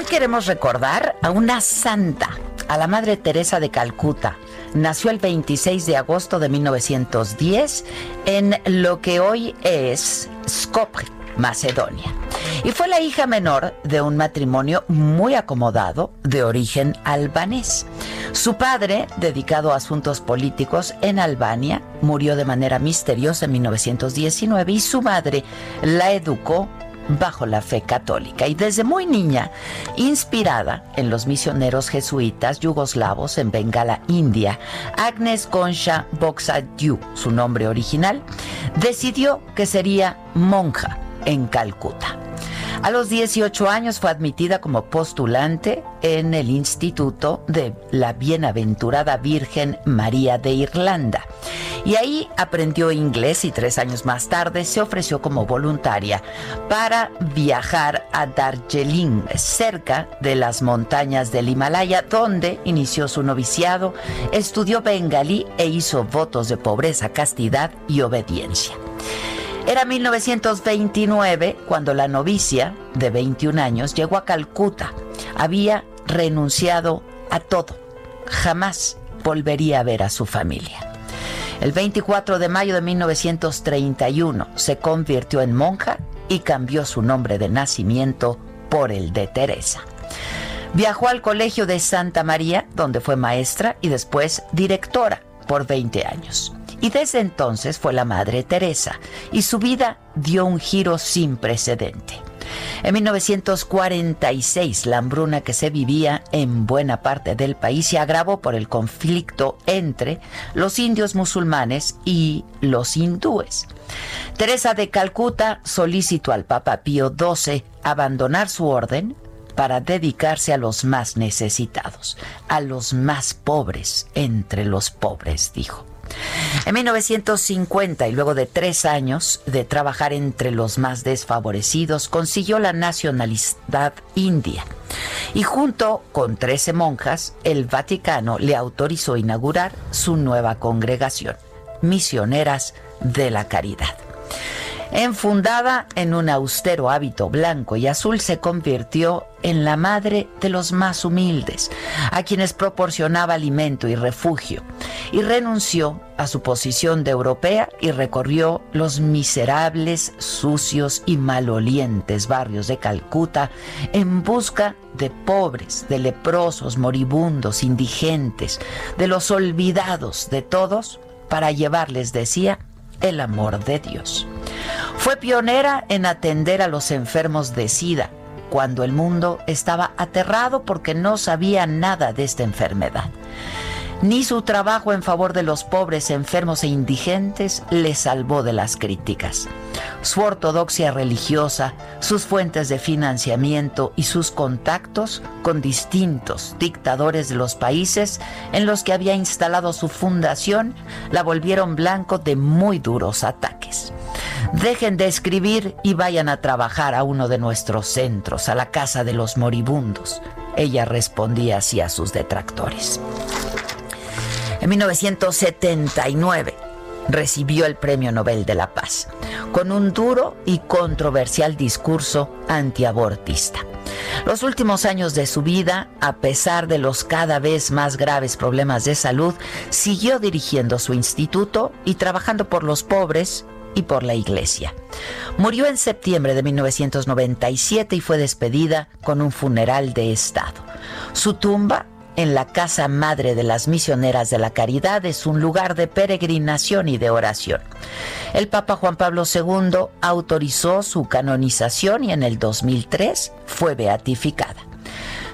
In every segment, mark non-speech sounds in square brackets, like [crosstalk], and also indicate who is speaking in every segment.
Speaker 1: Hoy queremos recordar a una santa, a la Madre Teresa de Calcuta. Nació el 26 de agosto de 1910 en lo que hoy es Skopje, Macedonia. Y fue la hija menor de un matrimonio muy acomodado de origen albanés. Su padre, dedicado a asuntos políticos en Albania, murió de manera misteriosa en 1919 y su madre la educó bajo la fe católica y desde muy niña, inspirada en los misioneros jesuitas yugoslavos en Bengala, India, Agnes Concha Boxadiu, su nombre original, decidió que sería monja en Calcuta. A los 18 años fue admitida como postulante en el Instituto de la Bienaventurada Virgen María de Irlanda. Y ahí aprendió inglés y tres años más tarde se ofreció como voluntaria para viajar a Darjeeling, cerca de las montañas del Himalaya, donde inició su noviciado, estudió bengalí e hizo votos de pobreza, castidad y obediencia. Era 1929 cuando la novicia, de 21 años, llegó a Calcuta. Había renunciado a todo. Jamás volvería a ver a su familia. El 24 de mayo de 1931 se convirtió en monja y cambió su nombre de nacimiento por el de Teresa. Viajó al Colegio de Santa María, donde fue maestra y después directora por 20 años. Y desde entonces fue la Madre Teresa y su vida dio un giro sin precedente. En 1946, la hambruna que se vivía en buena parte del país se agravó por el conflicto entre los indios musulmanes y los hindúes. Teresa de Calcuta solicitó al Papa Pío XII abandonar su orden para dedicarse a los más necesitados, a los más pobres entre los pobres, dijo. En 1950 y luego de tres años de trabajar entre los más desfavorecidos, consiguió la nacionalidad india. Y junto con 13 monjas, el Vaticano le autorizó inaugurar su nueva congregación, Misioneras de la Caridad. Enfundada en un austero hábito blanco y azul, se convirtió en la madre de los más humildes, a quienes proporcionaba alimento y refugio, y renunció a su posición de europea y recorrió los miserables, sucios y malolientes barrios de Calcuta en busca de pobres, de leprosos, moribundos, indigentes, de los olvidados de todos, para llevarles, decía, el amor de Dios. Fue pionera en atender a los enfermos de SIDA, cuando el mundo estaba aterrado porque no sabía nada de esta enfermedad. Ni su trabajo en favor de los pobres, enfermos e indigentes le salvó de las críticas. Su ortodoxia religiosa, sus fuentes de financiamiento y sus contactos con distintos dictadores de los países en los que había instalado su fundación la volvieron blanco de muy duros ataques. Dejen de escribir y vayan a trabajar a uno de nuestros centros, a la casa de los moribundos. Ella respondía así a sus detractores. En 1979 recibió el Premio Nobel de la Paz con un duro y controversial discurso antiabortista. Los últimos años de su vida, a pesar de los cada vez más graves problemas de salud, siguió dirigiendo su instituto y trabajando por los pobres y por la Iglesia. Murió en septiembre de 1997 y fue despedida con un funeral de Estado. Su tumba en la Casa Madre de las Misioneras de la Caridad es un lugar de peregrinación y de oración. El Papa Juan Pablo II autorizó su canonización y en el 2003 fue beatificada.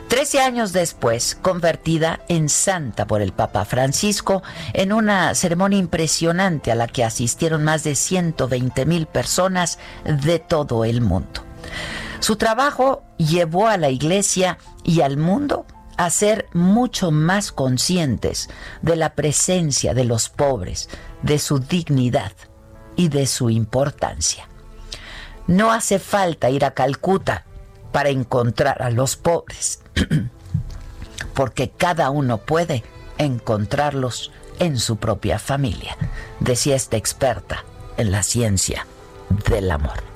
Speaker 1: Trece años después, convertida en santa por el Papa Francisco en una ceremonia impresionante a la que asistieron más de 120 mil personas de todo el mundo. Su trabajo llevó a la Iglesia y al mundo a ser mucho más conscientes de la presencia de los pobres, de su dignidad y de su importancia. No hace falta ir a Calcuta para encontrar a los pobres, [clears throat] porque cada uno puede encontrarlos en su propia familia, decía esta experta en la ciencia del amor.